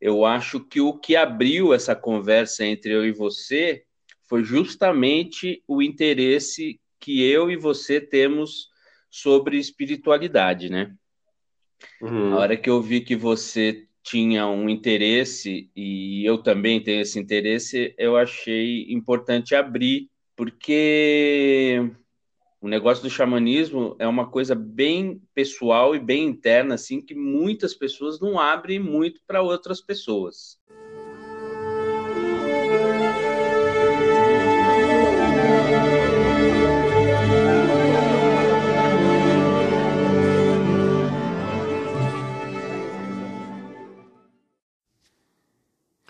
eu acho que o que abriu essa conversa entre eu e você foi justamente o interesse que eu e você temos sobre espiritualidade, né? Uhum. A hora que eu vi que você tinha um interesse e eu também tenho esse interesse, eu achei importante abrir, porque o negócio do xamanismo é uma coisa bem pessoal e bem interna, assim, que muitas pessoas não abrem muito para outras pessoas.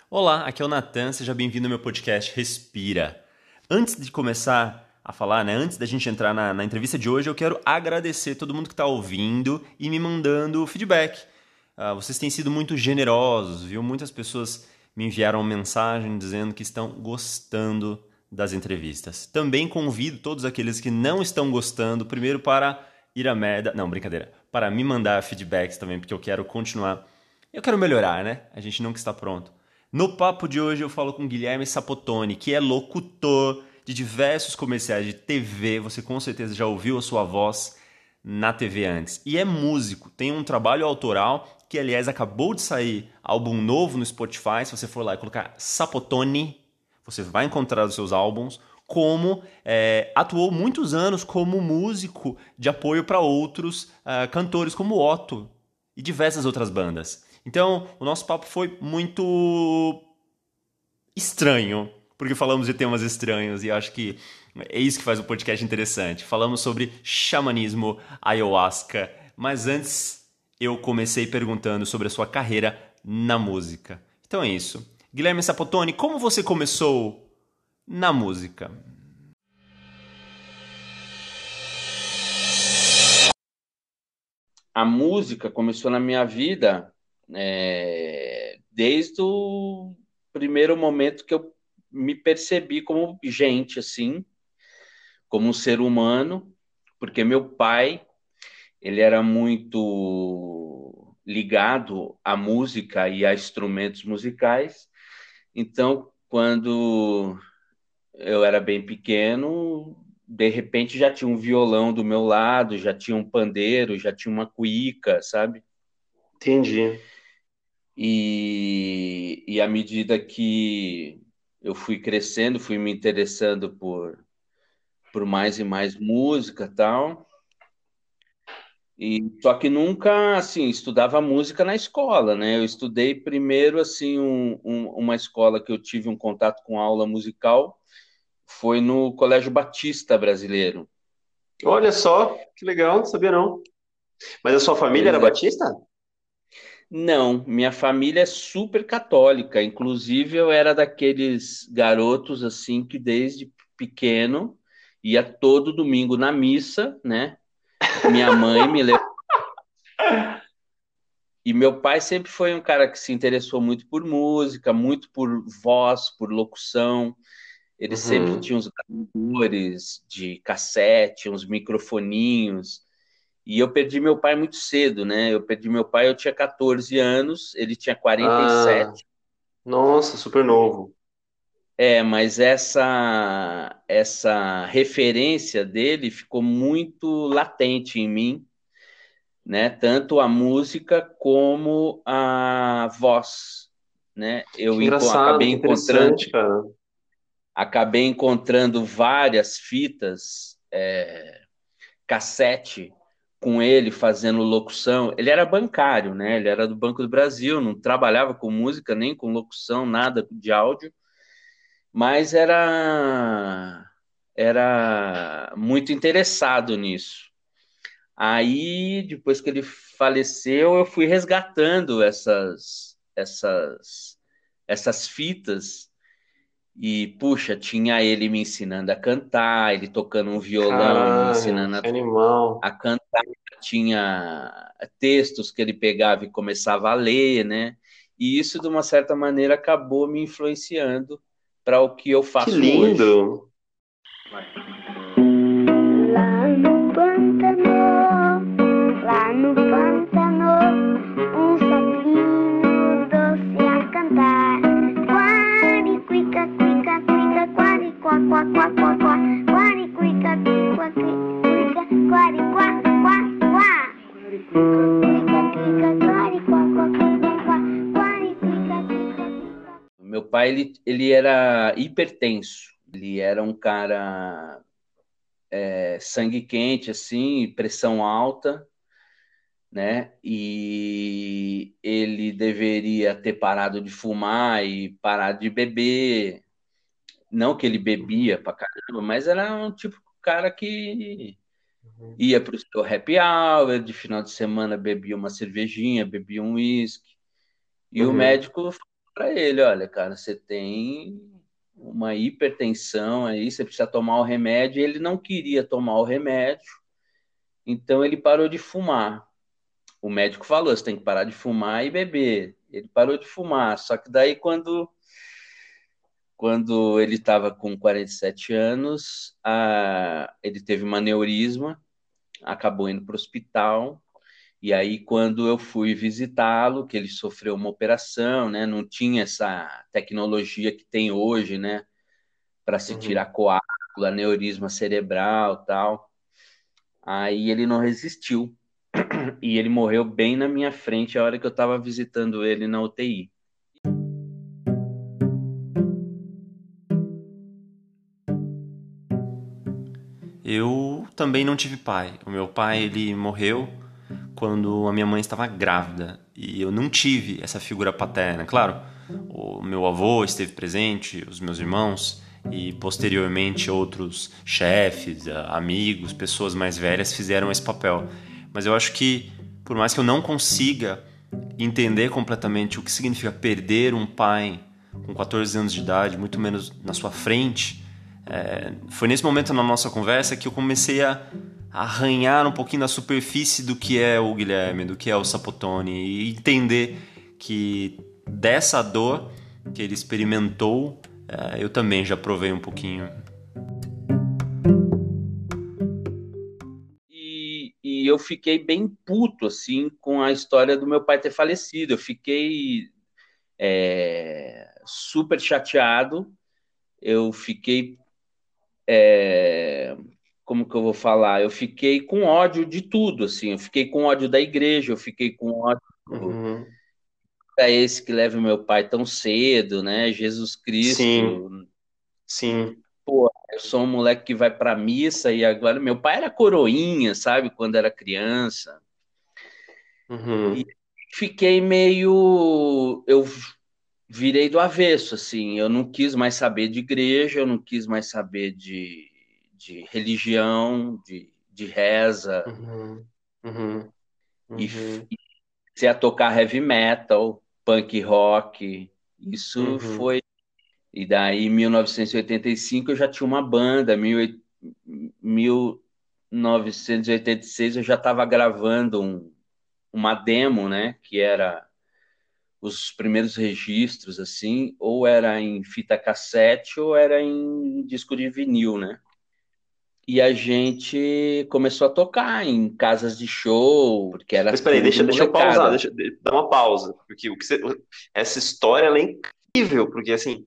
Olá, aqui é o Natan, seja bem-vindo ao meu podcast Respira. Antes de começar a falar, né, antes da gente entrar na, na entrevista de hoje, eu quero agradecer todo mundo que está ouvindo e me mandando feedback. Uh, vocês têm sido muito generosos, viu? Muitas pessoas me enviaram mensagem dizendo que estão gostando das entrevistas. Também convido todos aqueles que não estão gostando, primeiro para ir a merda. Não, brincadeira. Para me mandar feedbacks também, porque eu quero continuar. Eu quero melhorar, né? A gente nunca está pronto. No papo de hoje eu falo com Guilherme Sapotoni, que é locutor de diversos comerciais de TV. Você com certeza já ouviu a sua voz na TV antes. E é músico, tem um trabalho autoral que, aliás, acabou de sair álbum novo no Spotify. Se você for lá e colocar Sapotoni, você vai encontrar os seus álbuns. Como é, atuou muitos anos como músico de apoio para outros uh, cantores, como Otto e diversas outras bandas. Então, o nosso papo foi muito estranho, porque falamos de temas estranhos e acho que é isso que faz o podcast interessante. Falamos sobre xamanismo, ayahuasca, mas antes eu comecei perguntando sobre a sua carreira na música. Então é isso. Guilherme Sapotoni, como você começou na música? A música começou na minha vida é, desde o primeiro momento que eu me percebi como gente, assim, como um ser humano, porque meu pai, ele era muito ligado à música e a instrumentos musicais, então, quando eu era bem pequeno, de repente já tinha um violão do meu lado, já tinha um pandeiro, já tinha uma cuíca, sabe? Entendi. E, e à medida que eu fui crescendo, fui me interessando por, por mais e mais música tal. E só que nunca assim estudava música na escola, né? Eu estudei primeiro assim um, um, uma escola que eu tive um contato com aula musical foi no Colégio Batista Brasileiro. Olha só, que legal, não sabia não. Mas a sua família era é. batista? Não, minha família é super católica. Inclusive, eu era daqueles garotos assim que desde pequeno ia todo domingo na missa, né? Minha mãe me levou. E meu pai sempre foi um cara que se interessou muito por música, muito por voz, por locução. Ele uhum. sempre tinha uns gravadores de cassete, uns microfoninhos. E eu perdi meu pai muito cedo, né? Eu perdi meu pai, eu tinha 14 anos, ele tinha 47. Ah, nossa, super novo. É, mas essa essa referência dele ficou muito latente em mim, né? Tanto a música como a voz, né? Eu acabei encontrando, cara. acabei encontrando várias fitas, é, cassete com ele fazendo locução. Ele era bancário, né? Ele era do Banco do Brasil, não trabalhava com música, nem com locução, nada de áudio, mas era era muito interessado nisso. Aí, depois que ele faleceu, eu fui resgatando essas essas essas fitas e, puxa, tinha ele me ensinando a cantar, ele tocando um violão, Caralho, me ensinando a, a, cantar tinha textos que ele pegava e começava a ler, né? E isso, de uma certa maneira, acabou me influenciando para o que eu faço que lindo. hoje. Vai. Lá no pântano, lá no pântano, um doce a cantar. Quari, quari. Meu pai, ele, ele era hipertenso. Ele era um cara é, sangue quente, assim, pressão alta, né? E ele deveria ter parado de fumar e parado de beber. Não que ele bebia pra caramba, mas era um tipo de cara que ia para o seu happy hour, de final de semana bebia uma cervejinha, bebia um uísque. E uhum. o médico falou para ele: olha, cara, você tem uma hipertensão aí, você precisa tomar o remédio. E ele não queria tomar o remédio, então ele parou de fumar. O médico falou: você tem que parar de fumar e beber. Ele parou de fumar, só que daí quando quando ele estava com 47 anos, a, ele teve uma aneurisma, acabou indo para o hospital e aí, quando eu fui visitá-lo, que ele sofreu uma operação, né? Não tinha essa tecnologia que tem hoje, né? Para se uhum. tirar coágulo, aneurisma cerebral tal. Aí ele não resistiu. E ele morreu bem na minha frente a hora que eu estava visitando ele na UTI. Também não tive pai. O meu pai, ele morreu quando a minha mãe estava grávida e eu não tive essa figura paterna. Claro, o meu avô esteve presente, os meus irmãos e posteriormente outros chefes, amigos, pessoas mais velhas fizeram esse papel. Mas eu acho que por mais que eu não consiga entender completamente o que significa perder um pai com 14 anos de idade, muito menos na sua frente, é, foi nesse momento na nossa conversa que eu comecei a arranhar um pouquinho na superfície do que é o Guilherme, do que é o Sapotone e entender que dessa dor que ele experimentou, é, eu também já provei um pouquinho. E, eu fiquei bem puto assim com a história do meu pai ter falecido. Eu fiquei é, super chateado. Eu fiquei é, como que eu vou falar? Eu fiquei com ódio de tudo, assim. Eu fiquei com ódio da igreja, eu fiquei com ódio uhum. é esse que leva meu pai tão cedo, né? Jesus Cristo. Sim. Sim. Pô, eu sou um moleque que vai para missa e agora meu pai era coroinha, sabe? Quando era criança. Uhum. E fiquei meio, eu virei do avesso, assim. Eu não quis mais saber de igreja, eu não quis mais saber de de religião, de, de reza. Uhum, uhum, uhum. E, se a tocar heavy metal, punk rock. Isso uhum. foi. E daí, em 1985, eu já tinha uma banda. Mil, 1986, eu já estava gravando um, uma demo, né? Que era os primeiros registros, assim, ou era em fita cassete ou era em disco de vinil, né? e a gente começou a tocar em casas de show, porque era. Mas peraí, deixa, deixa eu pausar, deixa eu dar uma pausa, porque o que você, essa história é incrível, porque assim,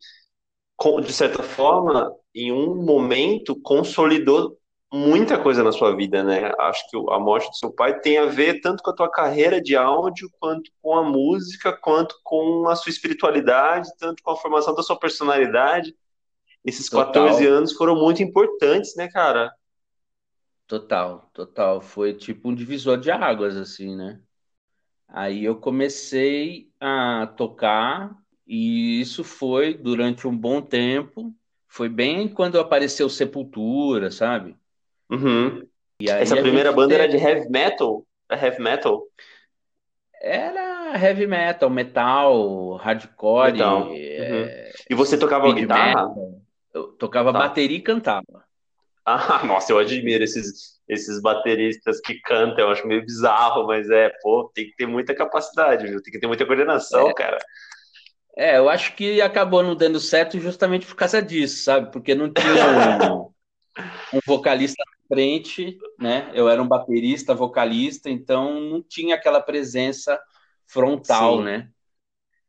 de certa forma, em um momento consolidou muita coisa na sua vida, né? Acho que a morte do seu pai tem a ver tanto com a tua carreira de áudio, quanto com a música, quanto com a sua espiritualidade, tanto com a formação da sua personalidade. Esses total. 14 anos foram muito importantes, né, cara? Total, total. Foi tipo um divisor de águas, assim, né? Aí eu comecei a tocar e isso foi durante um bom tempo. Foi bem quando apareceu Sepultura, sabe? Uhum. Essa primeira banda teve... era de heavy metal? É heavy metal? Era heavy metal, metal, hardcore. Metal. Uhum. É... E você tocava guitarra? Metal. Eu tocava tá. bateria e cantava. Ah, nossa, eu admiro esses, esses bateristas que cantam, eu acho meio bizarro, mas é, pô, tem que ter muita capacidade, viu? Tem que ter muita coordenação, é. cara. É, eu acho que acabou não dando certo justamente por causa disso, sabe? Porque não tinha um, um vocalista frente, né? Eu era um baterista, vocalista, então não tinha aquela presença frontal, Sim. né?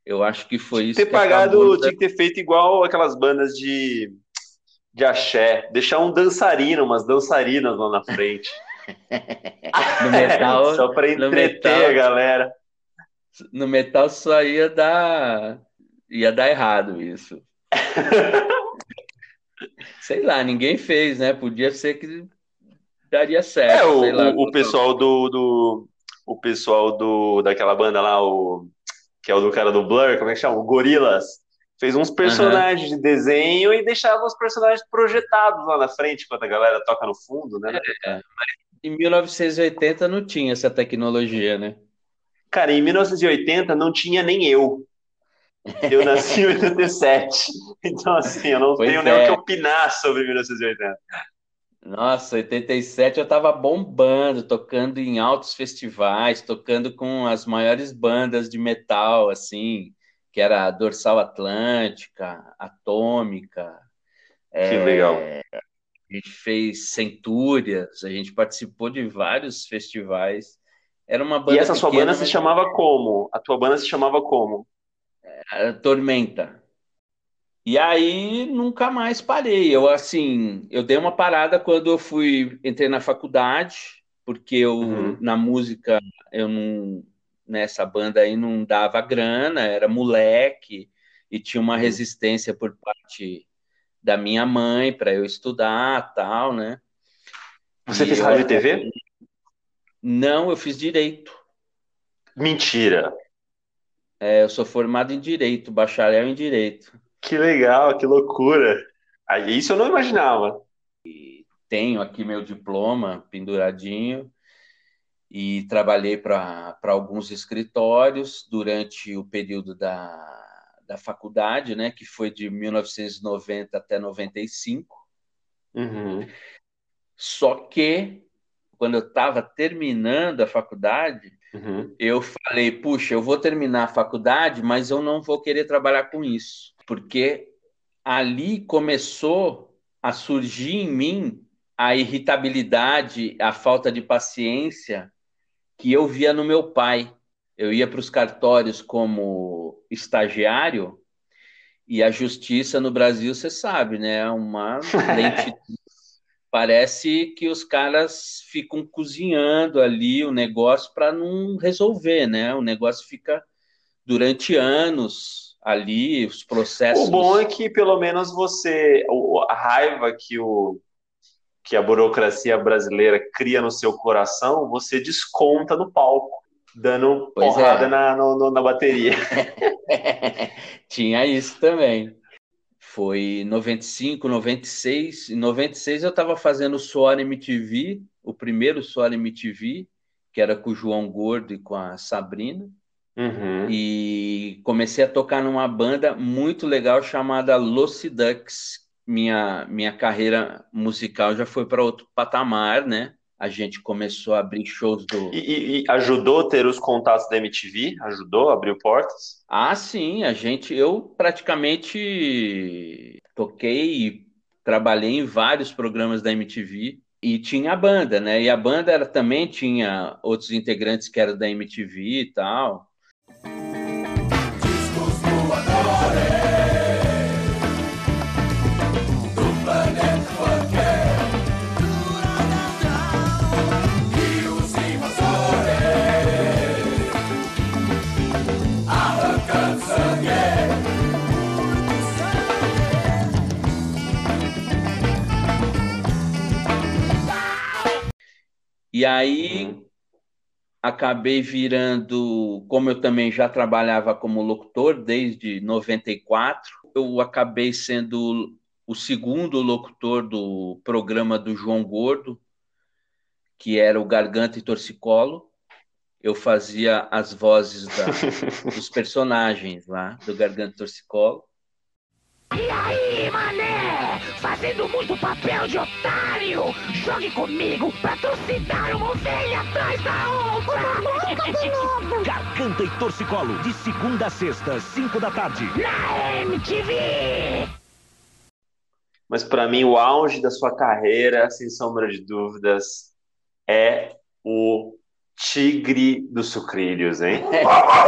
Eu acho que foi tinha isso. Ter que pagado, tinha que ter feito igual aquelas bandas de, de axé, deixar um dançarino, umas dançarinas lá na frente. no metal. só para entreter metal, a galera. No metal só ia dar ia dar errado isso. sei lá, ninguém fez, né? Podia ser que daria certo. É, o, lá, o, pessoal do, do. O pessoal do, daquela banda lá, o, que é o do cara do Blur, como é que chama? O Gorilas. Fez uns personagens de desenho e deixava os personagens projetados lá na frente, enquanto a galera toca no fundo, né? É, em 1980 não tinha essa tecnologia, né? Cara, em 1980 não tinha nem eu. Eu nasci em 87. Então, assim, eu não Pois tenho nem é. o que opinar sobre 1980. Nossa, 87 eu tava bombando, tocando em altos festivais, tocando com as maiores bandas de metal, assim, que era a Dorsal Atlântica, Atômica. Que legal. A gente fez Centúrias, a gente participou de vários festivais. Era uma banda E essa sua pequena, banda se mas chamava como? A tua banda se chamava como? era Tormenta. E aí nunca mais parei. Eu assim, eu dei uma parada quando eu fui entrei na faculdade, porque eu Uhum. na música eu não nessa banda aí não dava grana, era moleque e tinha uma resistência por parte da minha mãe para eu estudar, tal, né? Você E fez rádio e TV? Não, eu fiz direito. Mentira. É, eu sou formado em direito, bacharel em direito. Que legal, que loucura. Isso eu não imaginava. tenho aqui meu diploma penduradinho e trabalhei para para alguns escritórios durante o período da, da faculdade, né, que foi de 1990 até 95. Uhum. Só que quando eu estava terminando a faculdade, Uhum. eu falei, puxa, eu vou terminar a faculdade, mas eu não vou querer trabalhar com isso, porque ali começou a surgir em mim a irritabilidade, a falta de paciência que eu via no meu pai. Eu ia para os cartórios como estagiário e a justiça no Brasil, você sabe, né? É uma lentidão. Parece que os caras ficam cozinhando ali o negócio para não resolver, né? O negócio fica durante anos ali, os processos. O bom é que pelo menos você, a raiva que o que a burocracia brasileira cria no seu coração, você desconta no palco, dando Pois porrada é. na, no- na bateria. Tinha isso também. Foi 95, 96. Em 96 eu estava fazendo o Soar MTV, o primeiro Soar MTV, que era com o João Gordo e com a Sabrina. Uhum. E comecei a tocar numa banda muito legal chamada Lucy Ducks. Minha, minha carreira musical já foi para outro patamar, né? A gente começou a abrir shows do. E, e- ajudou ter os contatos da MTV? Ajudou, abriu portas? Ah, sim, a gente, eu praticamente toquei e trabalhei em vários programas da MTV e tinha a banda, né? E a banda era, também tinha outros integrantes que eram da MTV e tal. E aí Uhum. acabei virando, como eu também já trabalhava como locutor desde 94, eu acabei sendo o segundo locutor do programa do João Gordo, que era o Garganta e Torcicolo. Eu fazia as vozes da- dos personagens lá do Garganta e Torcicolo. E aí, mané? Fazendo muito papel de otário! Jogue comigo pra trucidar uma ovelha atrás da outra! Garganta e Torcicolo, de segunda a sexta, 5 da tarde. Na MTV! Mas para mim, o auge da sua carreira, sem sombra de dúvidas, é o Tigre dos Sucrilhos, hein?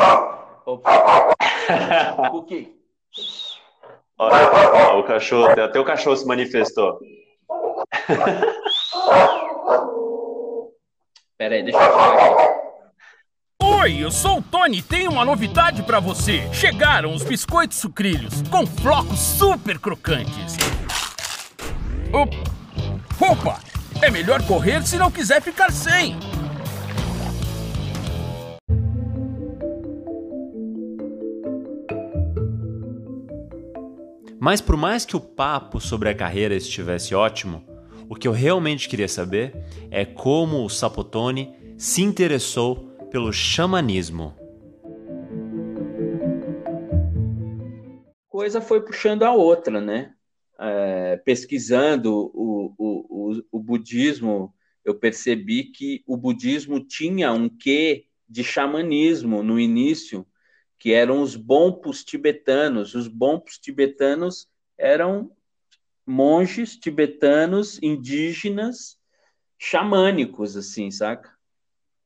Opa, Cookie, Olha, o cachorro, até o cachorro se manifestou. peraí, deixa eu tirar aqui. Oi, eu sou o Tony e tenho uma novidade pra você. Chegaram os biscoitos sucrilhos com flocos super crocantes. Op- Opa! É melhor correr se não quiser ficar sem. Mas por mais que o papo sobre a carreira estivesse ótimo, o que eu realmente queria saber é como o Sapotone se interessou pelo xamanismo. coisa foi puxando a outra, né? É, pesquisando o, o, o, o budismo, eu percebi que o budismo tinha um quê de xamanismo no início, que eram os bonpos tibetanos. Os bonpos tibetanos eram monges tibetanos indígenas xamânicos, assim, saca?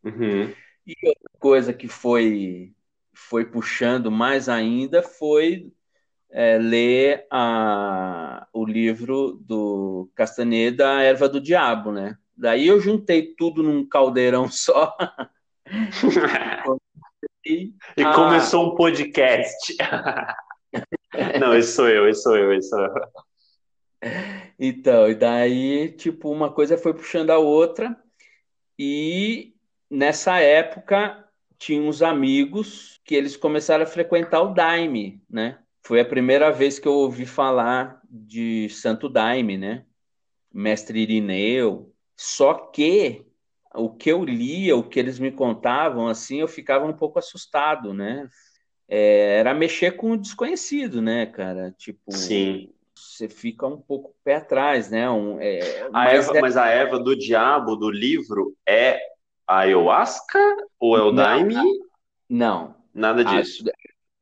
Uhum. E outra coisa que foi, foi puxando mais ainda foi é, ler a, o livro do Castaneda, A Erva do Diabo, né? Daí eu juntei tudo num caldeirão só. e E Ah. começou um podcast. Não, esse sou eu, esse sou eu, esse sou eu. Então, e daí, tipo, uma coisa foi puxando a outra, e nessa época tinha uns amigos que eles começaram a frequentar o Daime, né? Foi a primeira vez que eu ouvi falar de Santo Daime, né? Mestre Irineu. Só que o que eu lia, o que eles me contavam, assim, eu ficava um pouco assustado, né? É, era mexer com o desconhecido, né, cara? Tipo, Sim. você fica um pouco pé atrás, né? Um, é, A mas erva, é- mas a erva do diabo do livro é a ayahuasca ou é o daime? Não, Nada a- disso.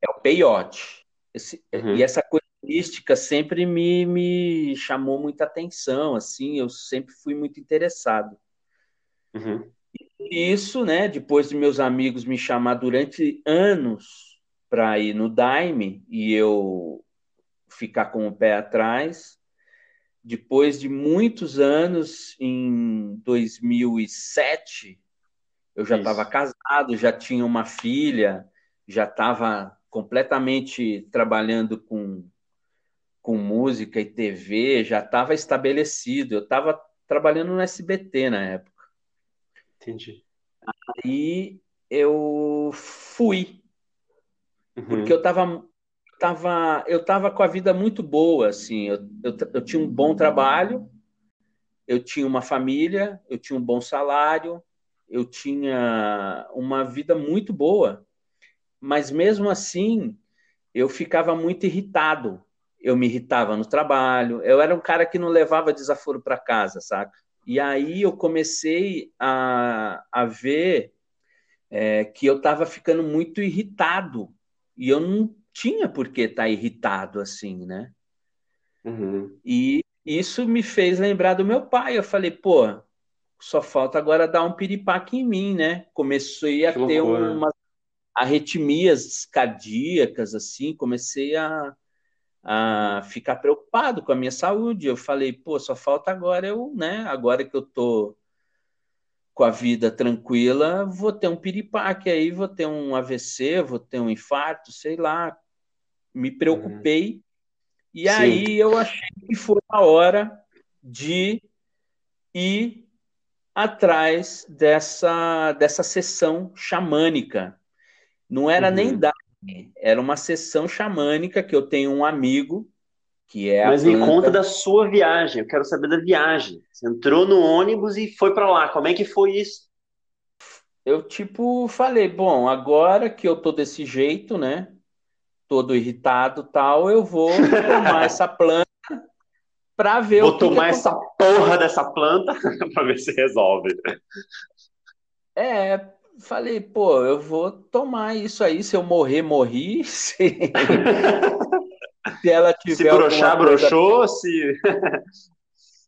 é o peiote. Esse- Uhum. E essa coisa mística sempre me, me chamou muita atenção, assim, eu sempre fui muito interessado. Uhum. E Isso, né? Depois de meus amigos me chamar durante anos para ir no Daime e eu ficar com o pé atrás. Depois de muitos anos, em 2007, eu já estava casado, já tinha uma filha, já estava completamente trabalhando com, com música e TV, já estava estabelecido. Eu estava trabalhando no SBT na época. Entendi. Aí eu fui, Uhum. porque eu estava tava, eu tava com a vida muito boa, assim, eu, eu, eu tinha um bom trabalho, eu tinha uma família, eu tinha um bom salário, eu tinha uma vida muito boa, mas mesmo assim eu ficava muito irritado. Eu me irritava no trabalho, eu era um cara que não levava desaforo para casa, saca? E aí eu comecei a, a ver é, que eu estava ficando muito irritado e eu não tinha por que estar irritado assim, né? Uhum. E isso me fez lembrar do meu pai. Eu falei, pô, só falta agora dar um piripaque em mim, né? Comecei a Que ter loucura. umas arritmias cardíacas, assim, comecei a, a ficar preocupado com a minha saúde. Eu falei, pô, só falta agora eu, né? Agora que eu tô com a vida tranquila, vou ter um piripaque aí, vou ter um AVC, vou ter um infarto, sei lá. Me preocupei. E Sim. aí eu achei que foi a hora de ir atrás dessa, dessa sessão xamânica. Não era Uhum. nem Daime, era uma sessão xamânica que eu tenho um amigo que é Mas me planta- conta da sua viagem. Eu quero saber da viagem. Você entrou no ônibus e foi pra lá. Como é que foi isso? eu tipo falei, bom, agora que eu tô desse jeito, né? Todo irritado, tal, eu vou tomar essa planta para ver Vou o que que tomar essa porra dessa planta pra ver se resolve. É, falei, pô, eu vou tomar isso aí, se eu morrer, morri, se, se ela tiver Se broxar, coisa, broxou. Se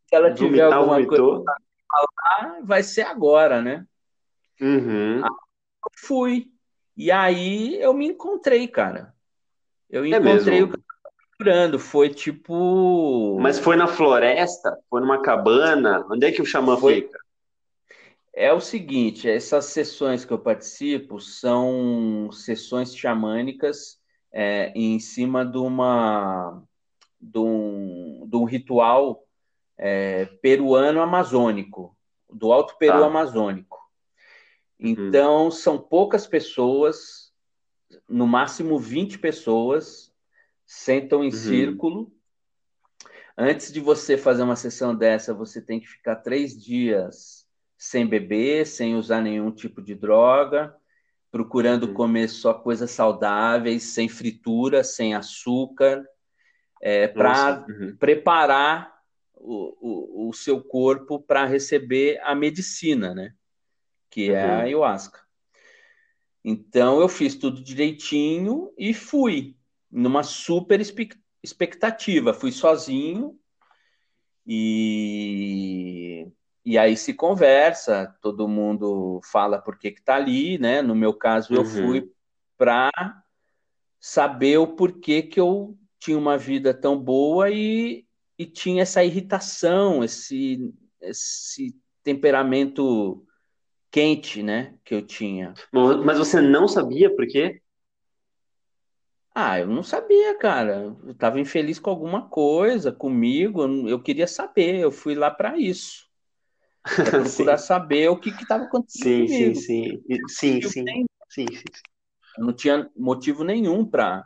se ela tiver vomitar, alguma coisa, vomitou. lá, vai ser agora, né? Uhum. Eu fui. E aí eu me encontrei, cara. Eu É encontrei o mesmo. tava procurando. Foi tipo. Mas foi na floresta? Foi numa cabana? Onde é que o xamã Foi- fica? É o seguinte, essas sessões que eu participo são sessões xamânicas é, em cima de uma de um, de um ritual é, peruano amazônico, do Alto Peru Tá. Amazônico. Uhum. Então, são poucas pessoas, no máximo 20 pessoas, sentam em Uhum. círculo. Antes de você fazer uma sessão dessa, você tem que ficar três dias sem beber, sem usar nenhum tipo de droga, procurando Uhum. comer só coisas saudáveis, sem fritura, sem açúcar, é, para uhum. preparar o, o, o seu corpo para receber a medicina, né? Que é a Uhum. ayahuasca. Então eu fiz tudo direitinho e fui numa super expectativa. Fui sozinho e, e aí se conversa, todo mundo fala por que que tá ali, né? No meu caso eu Uhum. fui para saber o porquê que eu tinha uma vida tão boa e, e tinha essa irritação, esse, esse temperamento quente, né, que eu tinha. Mas você não sabia por quê? Ah, eu não sabia, cara. Eu estava infeliz com alguma coisa, comigo. eu Eu queria saber. Eu fui lá para isso, para procurar Sim, saber o que estava acontecendo sim, sim, comigo. sim. Sim, sim, sim, sim. Eu não tinha motivo nenhum para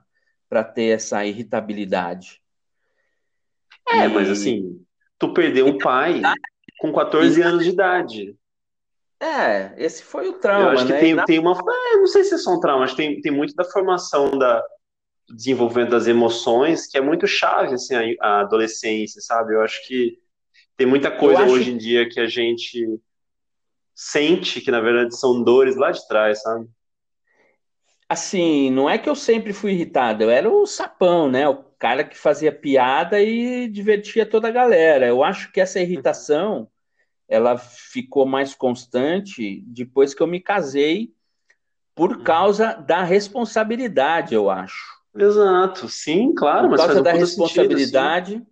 ter essa irritabilidade. É, mas E assim, tu perdeu um pai com 14 anos de idade. é, esse foi o Eu trauma, acho que né? Tem, na- tem uma. é, não sei se é só um trauma, acho que tem, tem muito da formação da desenvolvimento das emoções, que é muito chave, assim, a, a adolescência, sabe? Eu acho que tem muita coisa acho- hoje em dia que a gente sente que, na verdade, são dores lá de trás, sabe? Assim, não é que eu sempre fui irritado, eu era o sapão, né? O cara que fazia piada e divertia toda a galera. Eu acho que essa irritação, ela ficou mais constante depois que eu me casei, por causa da responsabilidade, eu acho. Exato, sim, claro, Por mas causa da puta sentido, responsabilidade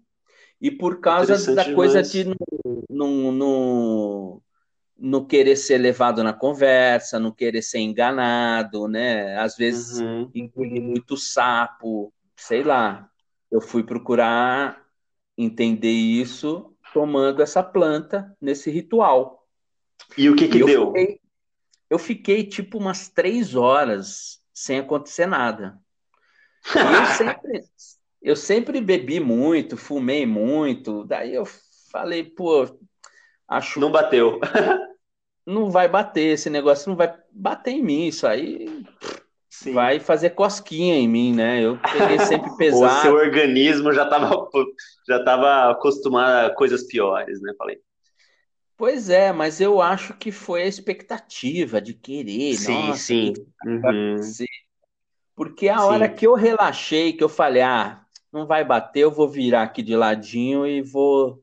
e por causa da coisa demais. de não, não, não, não querer ser levado na conversa, não querer ser enganado, né? Às vezes Uhum. engolir muito sapo, sei lá. Eu fui procurar entender isso tomando essa planta nesse ritual. E o que que eu deu? fiquei, eu fiquei tipo umas três horas sem acontecer nada. E eu sempre, eu sempre bebi muito, fumei muito. Daí eu falei, pô, acho Não bateu. não vai bater, esse negócio não vai bater em mim, isso aí Sim. vai fazer cosquinha em mim, né? Eu peguei sempre O seu pesado. organismo já estava já tava acostumado a coisas piores, né? Falei. Pois é, mas eu acho que foi a expectativa de querer, Sim, nossa, sim. que Uhum. Porque a Sim. hora que eu relaxei, que eu falei, ah, não vai bater, eu vou virar aqui de ladinho e vou,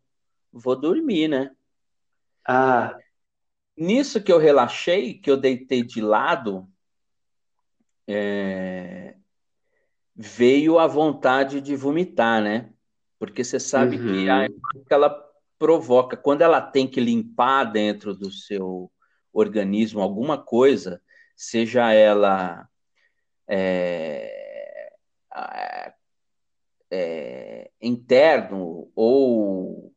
vou dormir, né? Ah, Nisso que eu relaxei, que eu deitei de lado, é, veio a vontade de vomitar, né? Porque você sabe que a Uhum. ela provoca, quando ela tem que limpar dentro do seu organismo alguma coisa, seja ela é, é, é, interno ou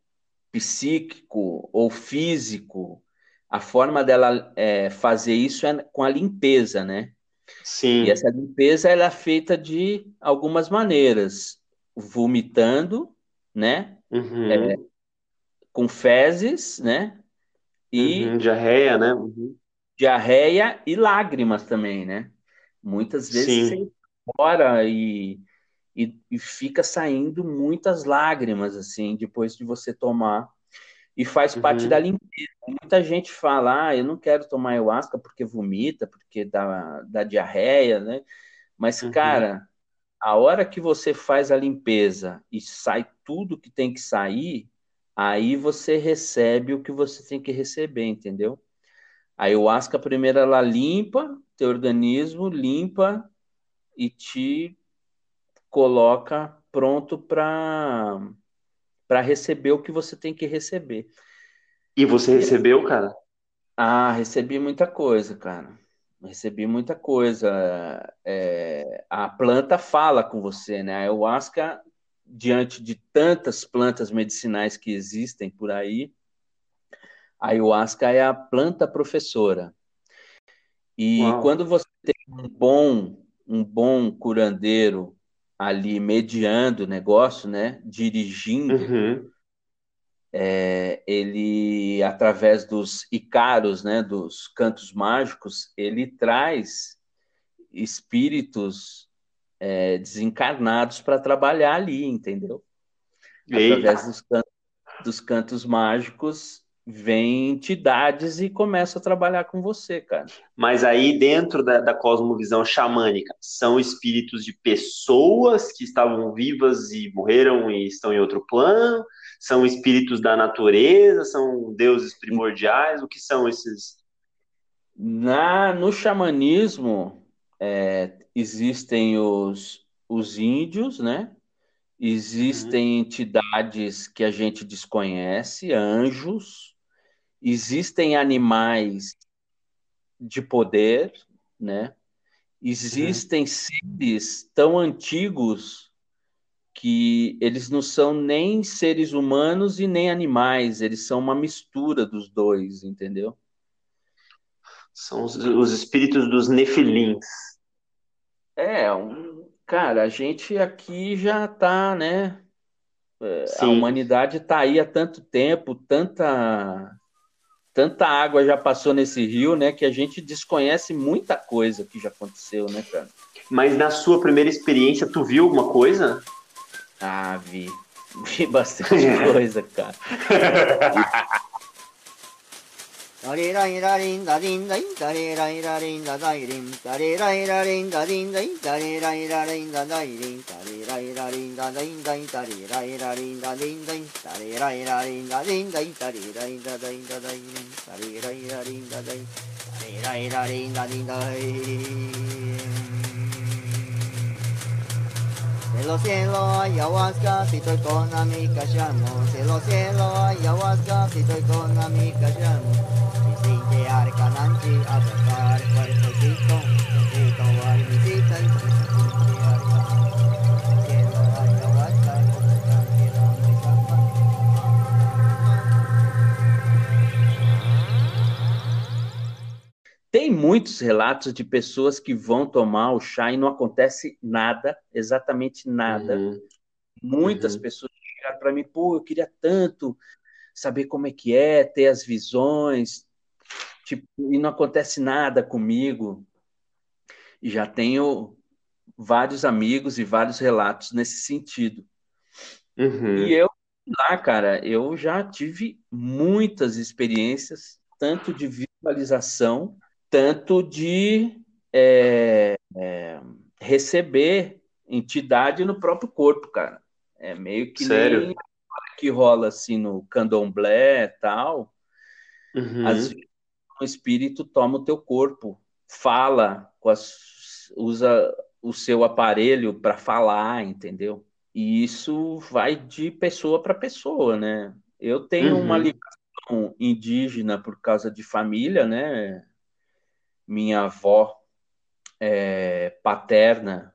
psíquico ou físico, a forma dela é, fazer isso é com a limpeza, né? sim. E essa limpeza ela é feita de algumas maneiras, vomitando, né? Uhum. Com fezes, né? E Uhum. Diarreia, né? Uhum. diarreia e lágrimas também, né? Muitas vezes Sim. você chora e, e, e fica saindo muitas lágrimas, assim, depois de você tomar. E faz parte Uhum. da limpeza. Muita gente fala, ah, eu não quero tomar ayahuasca porque vomita, porque dá, dá diarreia, né? Mas, Uhum. cara, a hora que você faz a limpeza e sai tudo que tem que sair, aí você recebe o que você tem que receber, entendeu? A ayahuasca, primeiro, ela limpa teu organismo, limpa e te coloca pronto para para receber o que você tem que receber. E você recebeu, cara? Ah, recebi muita coisa, cara. Recebi muita coisa. É, a planta fala com você, né? A ayahuasca, diante de tantas plantas medicinais que existem por aí, a ayahuasca é a planta professora. E Uau. quando você tem um bom, um bom curandeiro ali mediando o negócio, né? Dirigindo, uhum. é, ele, através dos icaros, né? Dos cantos mágicos, ele traz espíritos é, desencarnados para trabalhar ali, entendeu? Através dos cantos, dos cantos mágicos, vem entidades e começa a trabalhar com você, cara. Mas aí, dentro da, da, cosmovisão xamânica, são espíritos de pessoas que estavam vivas e morreram e estão em outro plano? São espíritos da natureza? São deuses primordiais? O que são esses? Na, no xamanismo, é, existem os, os índios, né? Existem uhum. entidades que a gente desconhece, anjos, existem animais de poder, né? Existem uhum. seres tão antigos que eles não são nem seres humanos e nem animais, eles são uma mistura dos dois, entendeu? São os, os espíritos dos nefilins. É, um, cara, a gente aqui já tá, né? É, a humanidade tá aí há tanto tempo, tanta tanta água já passou nesse rio, né, que a gente desconhece muita coisa que já aconteceu, né, cara? Mas na sua primeira experiência, tu viu alguma coisa? Ah, vi. Vi bastante coisa, cara. da da in da in da re ra ra re da in da in ayahuasca, si estoy con cielo, ayahuasca, si estoy con a tocar cuerpo chico, chico, al visita Tem muitos relatos de pessoas que vão tomar o chá e não acontece nada, exatamente nada. Uhum. Muitas uhum. pessoas chegaram para mim, pô, eu queria tanto saber como é que é, ter as visões, tipo, e não acontece nada comigo. E já tenho vários amigos e vários relatos nesse sentido. Uhum. E eu lá, cara, eu já tive muitas experiências, tanto de visualização tanto de é, é, receber entidade no próprio corpo, cara. É meio que Sério? nem que rola assim no candomblé e tal. Uhum. Às vezes o espírito toma o teu corpo, fala, as, usa o seu aparelho para falar, entendeu? E isso vai de pessoa para pessoa, né? Eu tenho uhum. uma ligação indígena por causa de família, né? Minha avó é, paterna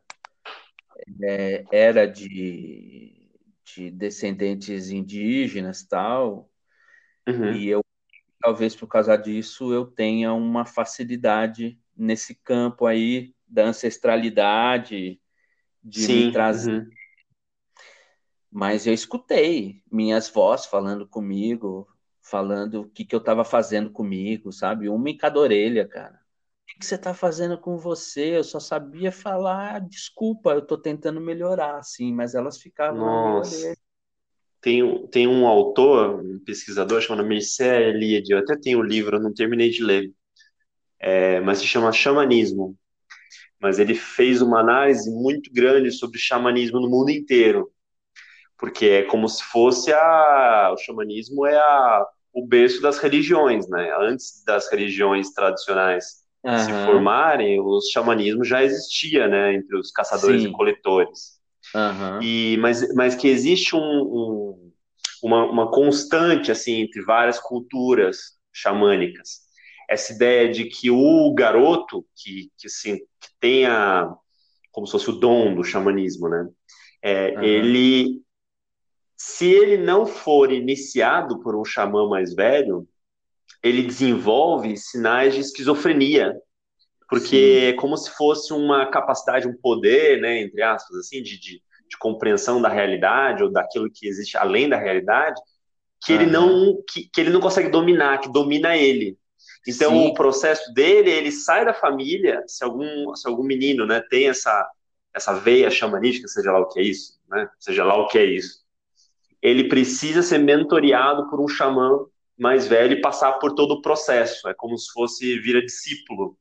é, era de, de, descendentes indígenas tal, uhum. e eu talvez por causa disso eu tenha uma facilidade nesse campo aí da ancestralidade de Sim, me trazer. Uhum. Mas eu escutei minhas vozes falando comigo, falando o que, que eu estava fazendo comigo, sabe? Uma em cada orelha, cara que, que você está fazendo com você? Eu só sabia falar, desculpa, eu estou tentando melhorar, assim, mas elas ficavam Nossa. Tem, tem um autor, um pesquisador chamado Mircea Eliade, eu até tenho o um livro, eu não terminei de ler, é, mas se chama Xamanismo. Mas ele fez uma análise muito grande sobre o xamanismo no mundo inteiro, porque é como se fosse a, o xamanismo é a, o berço das religiões, né? Antes das religiões tradicionais uhum. se formarem, o xamanismo já existia, né, entre os caçadores Sim. e coletores. Uhum. E, mas, mas que existe um, um, uma, uma constante, assim, entre várias culturas xamânicas. essa ideia de que o garoto que, que, assim, que tenha como se fosse o dom do xamanismo, né? É, uhum. Ele, se ele não for iniciado por um xamã mais velho, ele desenvolve sinais de esquizofrenia, porque Sim. é como se fosse uma capacidade, um poder, né, entre aspas, assim, de, de, de compreensão da realidade ou daquilo que existe além da realidade, que uhum. ele não que, que ele não consegue dominar, que domina ele. Então, Sim. o processo dele, ele sai da família, se algum, se algum menino né, tem essa, essa veia xamanística, seja lá o que é isso, né, seja lá o que é isso, ele precisa ser mentoreado por um xamã mais velho e passar por todo o processo. É como se fosse vira discípulo.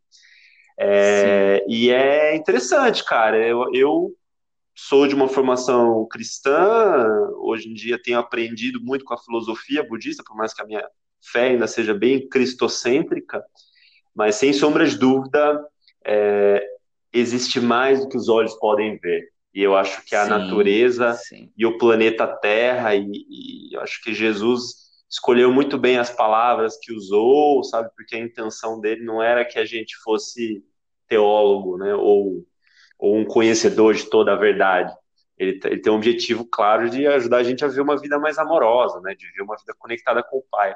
É, e é interessante, cara. Eu, eu sou de uma formação cristã, hoje em dia tenho aprendido muito com a filosofia budista, por mais que a minha fé ainda seja bem cristocêntrica, mas sem sombra de dúvida, é, existe mais do que os olhos podem ver. E eu acho que a sim, natureza sim. e o planeta Terra, e, e, eu acho que Jesus escolheu muito bem as palavras que usou, sabe? Porque a intenção dele não era que a gente fosse teólogo, né? Ou, ou um conhecedor de toda a verdade. Ele, ele tem um objetivo claro de ajudar a gente a ver uma vida mais amorosa, né? De ver uma vida conectada com o Pai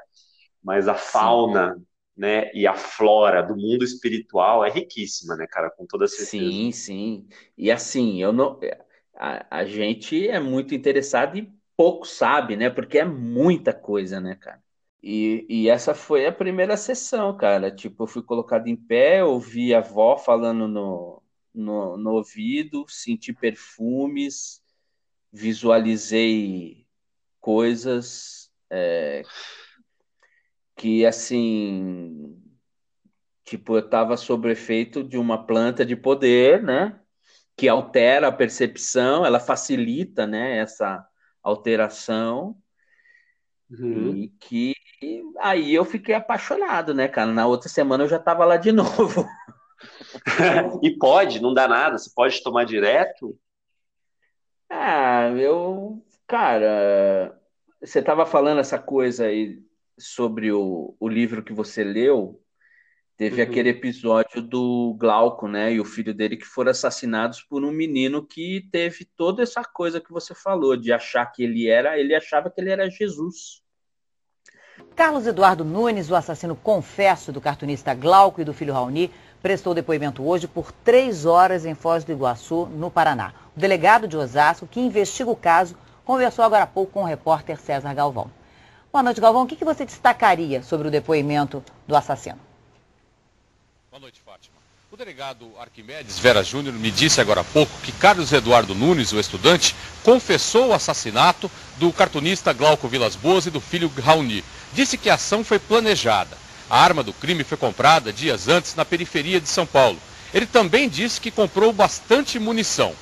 mas a fauna, sim. né, e a flora do mundo espiritual é riquíssima, né, cara, com toda certeza. Sim, sim. E assim, eu não a, a gente é muito interessado e pouco sabe, né? Porque é muita coisa, né, cara? E, e essa foi a primeira sessão, cara. Tipo, eu fui colocado em pé, ouvi a avó falando no, no, no ouvido, senti perfumes, visualizei coisas é, que assim, tipo, eu estava sob efeito de uma planta de poder, né? Que altera a percepção, ela facilita, né? Essa alteração uhum. e que aí eu fiquei apaixonado, né, cara? Na outra semana eu já estava lá de novo. e pode, não dá nada, você pode tomar direto? Ah, eu, cara, você estava falando essa coisa aí sobre o, o livro que você leu, teve uhum. aquele episódio do Glauco, né, e o filho dele que foram assassinados por um menino que teve toda essa coisa que você falou, de achar que ele era, ele achava que ele era Jesus. Carlos Eduardo Nunes, o assassino confesso do cartunista Glauco e do filho Raoni, prestou depoimento hoje por três horas em Foz do Iguaçu, no Paraná. O delegado de Osasco, que investiga o caso, conversou agora há pouco com o repórter César Galvão. Boa noite, Galvão. O que você destacaria sobre o depoimento do assassino? Boa noite, Fátima. O delegado Arquimedes Vera Júnior me disse agora há pouco que Carlos Eduardo Nunes, o estudante, confessou o assassinato do cartunista Glauco Vilas Boas e do filho Raoni. Disse que a ação foi planejada. A arma do crime foi comprada dias antes na periferia de São Paulo. Ele também disse que comprou bastante munição.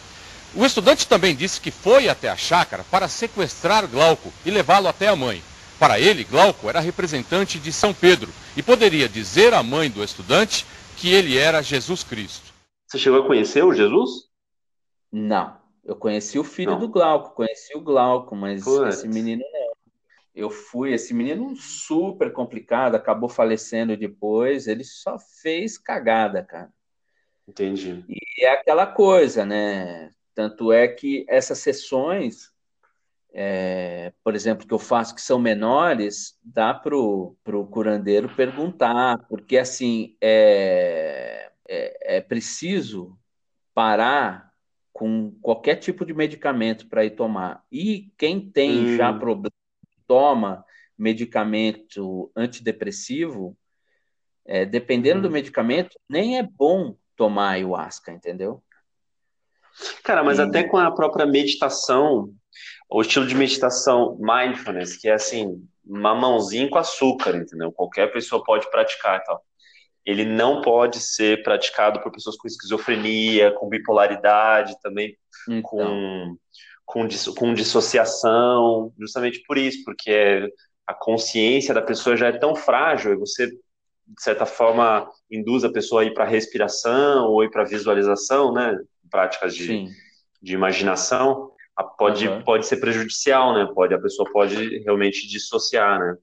O estudante também disse que foi até a chácara para sequestrar Glauco e levá-lo até a mãe. Para ele, Glauco era representante de São Pedro e poderia dizer à mãe do estudante que ele era Jesus Cristo. Você chegou a conhecer o Jesus? Não. Eu conheci o filho não. do Glauco, conheci o Glauco, mas esse menino não. Eu fui, esse menino super complicado, acabou falecendo depois, ele só fez cagada, cara. Entendi. E é aquela coisa, né? Tanto é que essas sessões é, por exemplo, que eu faço que são menores, dá para o curandeiro perguntar, porque assim é, é, é preciso parar com qualquer tipo de medicamento para ir tomar. E quem tem hum. já problema, toma medicamento antidepressivo, é, dependendo hum. do medicamento, nem é bom tomar ayahuasca, entendeu? Cara, mas e... até com a própria meditação, o estilo de meditação mindfulness, que é assim, mamãozinho com açúcar, entendeu? Qualquer pessoa pode praticar e tal. Ele não pode ser praticado por pessoas com esquizofrenia, com bipolaridade, também então. com, com, com dissociação, justamente por isso, porque a consciência da pessoa já é tão frágil e você, de certa forma, induz a pessoa a ir para respiração ou ir para visualização, né? Práticas de, de imaginação pode, uhum. pode ser prejudicial, né? Pode, a pessoa pode realmente dissociar, né?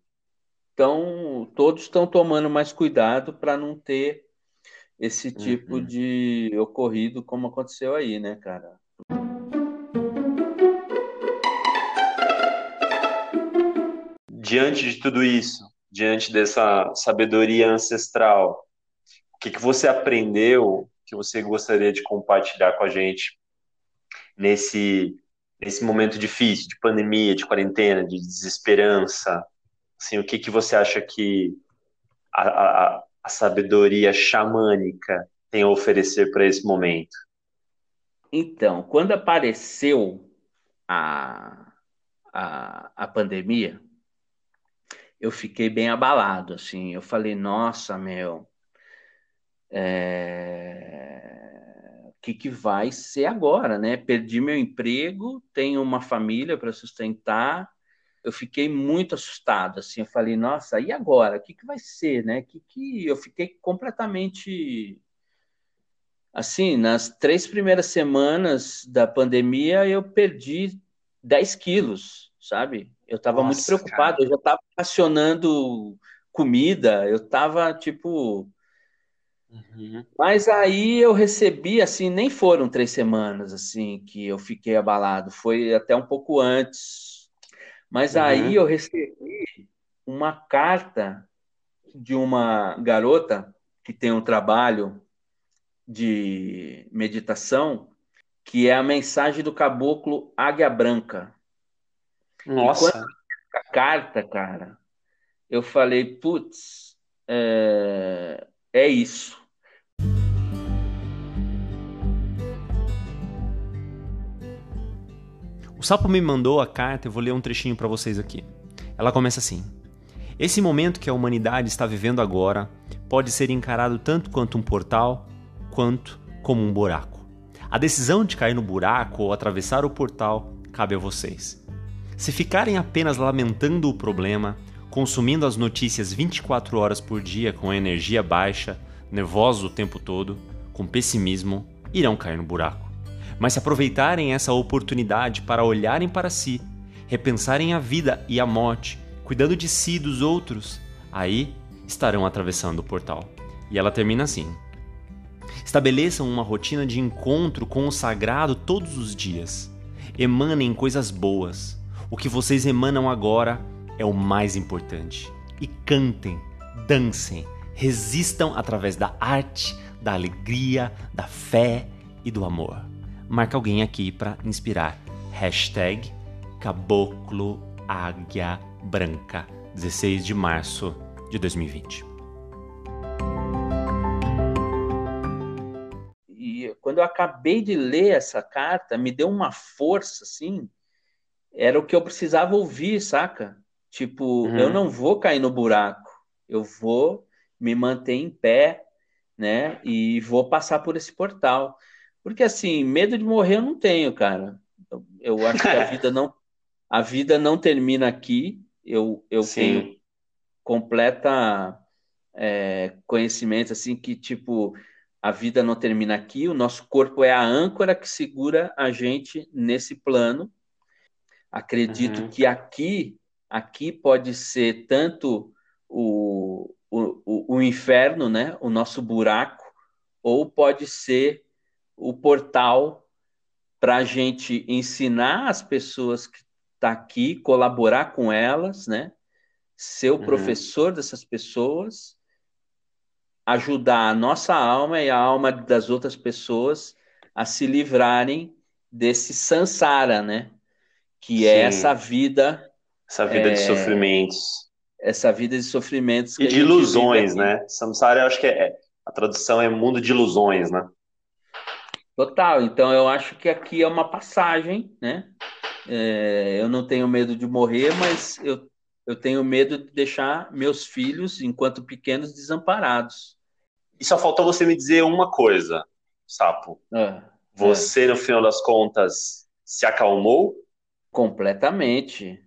estão todos estão tomando mais cuidado para não ter esse tipo uhum. de ocorrido como aconteceu aí, né, cara? Diante de tudo isso, diante dessa sabedoria ancestral, o que, que você aprendeu que você gostaria de compartilhar com a gente nesse, nesse momento difícil, de pandemia, de quarentena, de desesperança? Assim, o que, que você acha que a, a, a sabedoria xamânica tem a oferecer para esse momento? Então, quando apareceu a, a, a pandemia, eu fiquei bem abalado, assim. Eu falei, nossa, meu, é... o que, que vai ser agora, né? Perdi meu emprego, tenho uma família para sustentar. Eu fiquei muito assustado, assim. Eu falei, nossa, e agora? O que, que vai ser, né? Que que eu fiquei completamente assim, nas três primeiras semanas da pandemia, eu perdi 10 quilos, sabe? Eu estava muito preocupado, cara. eu já estava racionando comida, eu estava tipo. Uhum. Mas aí eu recebi, assim, nem foram três semanas, assim, que eu fiquei abalado, foi até um pouco antes. Mas uhum. aí eu recebi uma carta de uma garota que tem um trabalho de meditação, que é a mensagem do caboclo Águia Branca. Nossa. a carta, cara, eu falei, putz, é, é isso. O Sapo me mandou a carta, eu vou ler um trechinho para vocês aqui. Ela começa assim: Esse momento que a humanidade está vivendo agora pode ser encarado tanto quanto um portal, quanto como um buraco. A decisão de cair no buraco ou atravessar o portal cabe a vocês. Se ficarem apenas lamentando o problema, consumindo as notícias 24 horas por dia com energia baixa, nervosos o tempo todo, com pessimismo, irão cair no buraco. Mas se aproveitarem essa oportunidade para olharem para si, repensarem a vida e a morte, cuidando de si e dos outros, aí estarão atravessando o portal. E ela termina assim: Estabeleçam uma rotina de encontro com o sagrado todos os dias. Emanem coisas boas o que vocês emanam agora é o mais importante. E cantem, dancem, resistam através da arte, da alegria, da fé e do amor. Marca alguém aqui para inspirar. Hashtag Caboclo Águia Branca, 16 de março de 2020. E quando eu acabei de ler essa carta, me deu uma força assim era o que eu precisava ouvir, saca? Tipo, uhum. eu não vou cair no buraco, eu vou me manter em pé, né? E vou passar por esse portal. Porque assim, medo de morrer eu não tenho, cara. Eu, eu acho que a vida não a vida não termina aqui. Eu, eu tenho completa é, conhecimento assim que tipo a vida não termina aqui. O nosso corpo é a âncora que segura a gente nesse plano Acredito uhum. que aqui, aqui pode ser tanto o, o, o inferno, né? o nosso buraco, ou pode ser o portal para a gente ensinar as pessoas que estão tá aqui, colaborar com elas, né? ser o uhum. professor dessas pessoas, ajudar a nossa alma e a alma das outras pessoas a se livrarem desse sansara, né? que Sim. é essa vida. Essa vida é, de sofrimentos. Essa vida de sofrimentos. E de ilusões, né? Samsara, eu acho que é, é, a tradução é mundo de ilusões, né? Total. Então, eu acho que aqui é uma passagem, né? É, eu não tenho medo de morrer, mas eu, eu tenho medo de deixar meus filhos, enquanto pequenos, desamparados. E só faltou você me dizer uma coisa, Sapo. É, você, é. no final das contas, se acalmou Completamente.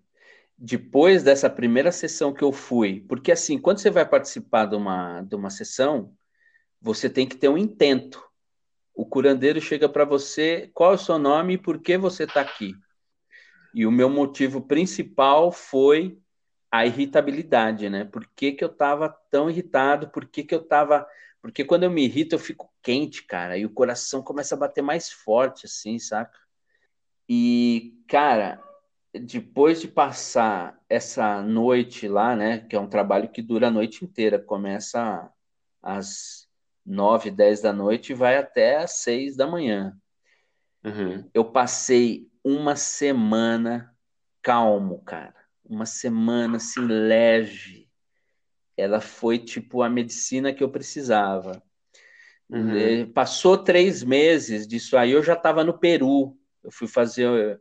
Depois dessa primeira sessão que eu fui, porque assim, quando você vai participar de uma, de uma sessão, você tem que ter um intento. O curandeiro chega para você, qual é o seu nome e por que você está aqui? E o meu motivo principal foi a irritabilidade, né? Por que, que eu estava tão irritado? Por que, que eu estava. Porque quando eu me irrito, eu fico quente, cara, e o coração começa a bater mais forte, assim, saca? E, cara, depois de passar essa noite lá, né, que é um trabalho que dura a noite inteira, começa às nove, dez da noite e vai até às seis da manhã. Uhum. Eu passei uma semana calmo, cara. Uma semana assim leve. Ela foi tipo a medicina que eu precisava. Uhum. Passou três meses disso aí, eu já estava no Peru. Eu fui fazer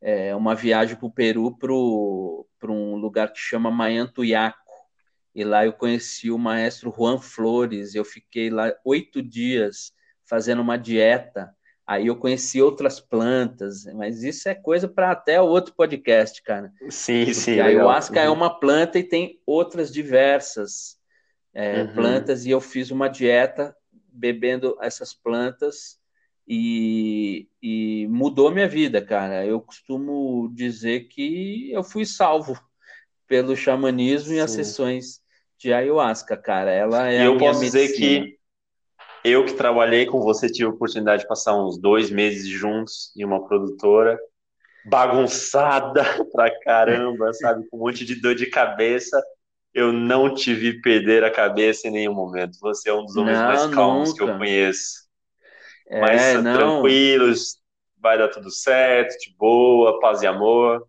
é, uma viagem para o Peru para um lugar que chama Mayantuyaco. E lá eu conheci o maestro Juan Flores. Eu fiquei lá oito dias fazendo uma dieta. Aí eu conheci outras plantas, mas isso é coisa para até outro podcast, cara. Sim, Porque sim. A ayahuasca é uhum. é uma planta e tem outras diversas é, uhum. plantas, e eu fiz uma dieta bebendo essas plantas e, e mudou minha vida, cara. Eu costumo dizer que eu fui salvo pelo xamanismo Sim. e as sessões de ayahuasca, cara. Ela é e eu posso medicina. dizer que eu que trabalhei com você tive a oportunidade de passar uns dois meses juntos em uma produtora bagunçada pra caramba, sabe, com um monte de dor de cabeça. Eu não te vi perder a cabeça em nenhum momento. Você é um dos homens não, mais calmos nunca. que eu conheço. É, Mas não. tranquilos, vai dar tudo certo, de boa, paz e amor.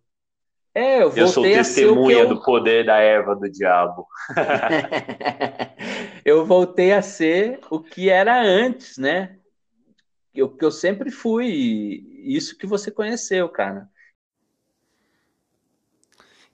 É, eu, eu sou testemunha eu... do poder da erva do diabo. eu voltei a ser o que era antes, né? O que eu sempre fui, isso que você conheceu, cara.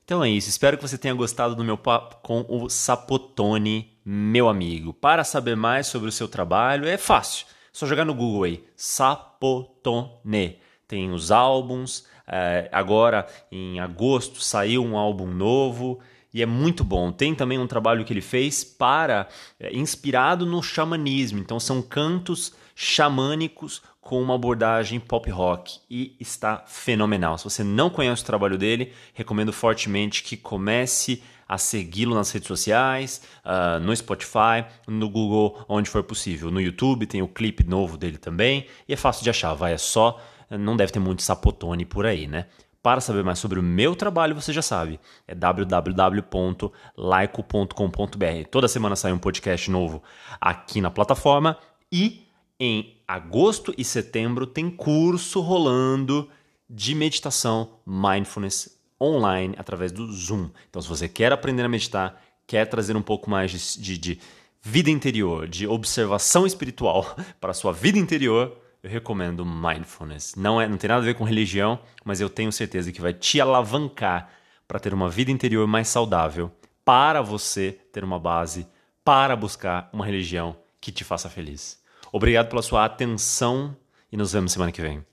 Então é isso, espero que você tenha gostado do meu papo com o Sapotone, meu amigo. Para saber mais sobre o seu trabalho, é fácil só jogar no Google aí, Sapotone. Tem os álbuns, é, agora em agosto saiu um álbum novo e é muito bom. Tem também um trabalho que ele fez para é, inspirado no xamanismo. Então são cantos xamânicos com uma abordagem pop rock e está fenomenal. Se você não conhece o trabalho dele, recomendo fortemente que comece a segui-lo nas redes sociais, uh, no Spotify, no Google, onde for possível. No YouTube tem o clipe novo dele também e é fácil de achar, vai, é só, não deve ter muito sapotone por aí, né? Para saber mais sobre o meu trabalho, você já sabe, é www.laico.com.br. Toda semana sai um podcast novo aqui na plataforma e em agosto e setembro tem curso rolando de meditação mindfulness online através do Zoom. Então, se você quer aprender a meditar, quer trazer um pouco mais de, de, de vida interior, de observação espiritual para a sua vida interior, eu recomendo mindfulness. Não, é, não tem nada a ver com religião, mas eu tenho certeza que vai te alavancar para ter uma vida interior mais saudável, para você ter uma base para buscar uma religião que te faça feliz. Obrigado pela sua atenção e nos vemos semana que vem.